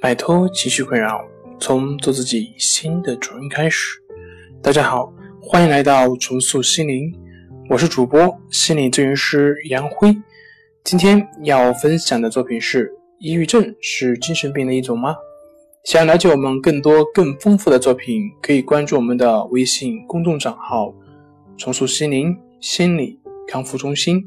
摆脱情绪困扰，从做自己新的主人开始。大家好，欢迎来到重塑心灵，我是主播心理咨询师杨辉。今天要分享的作品是：抑郁症是精神病的一种吗？想了解我们更多更丰富的作品，可以关注我们的微信公众账号“重塑心灵心理康复中心”。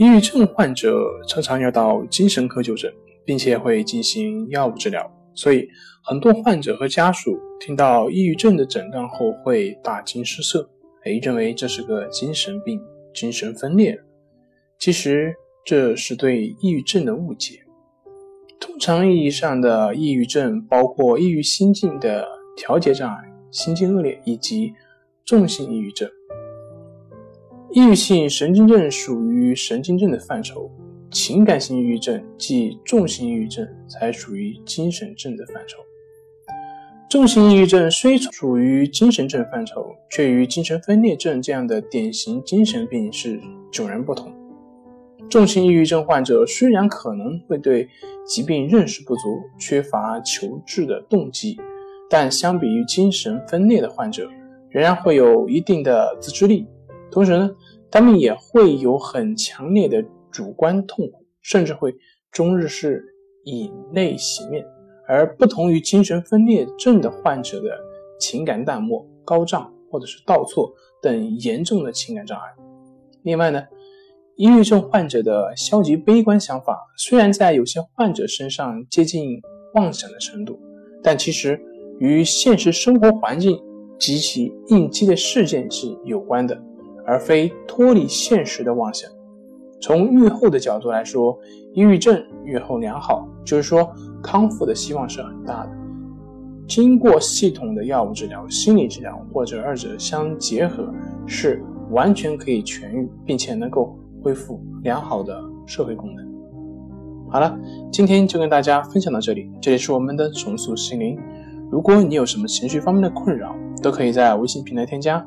抑郁症患者常常要到精神科就诊，并且会进行药物治疗，所以很多患者和家属听到抑郁症的诊断后会大惊失色，哎，认为这是个精神病、精神分裂。其实这是对抑郁症的误解。通常意义上的抑郁症包括抑郁心境的调节障碍、心境恶劣以及重性抑郁症。抑郁性神经症属于神经症的范畴，情感性抑郁症即重型抑郁症才属于精神症的范畴。重型抑郁症虽属于精神症范畴，却与精神分裂症这样的典型精神病是迥然不同。重性抑郁症患者虽然可能会对疾病认识不足，缺乏求治的动机，但相比于精神分裂的患者，仍然会有一定的自制力。同时呢，他们也会有很强烈的主观痛苦，甚至会终日是以泪洗面。而不同于精神分裂症的患者的情感淡漠、高涨或者是倒错等严重的情感障碍。另外呢，抑郁症患者的消极悲观想法虽然在有些患者身上接近妄想的程度，但其实与现实生活环境及其应激的事件是有关的。而非脱离现实的妄想。从愈后的角度来说，抑郁症愈后良好，就是说康复的希望是很大的。经过系统的药物治疗、心理治疗或者二者相结合，是完全可以痊愈，并且能够恢复良好的社会功能。好了，今天就跟大家分享到这里。这里是我们的重塑心灵。如果你有什么情绪方面的困扰，都可以在微信平台添加。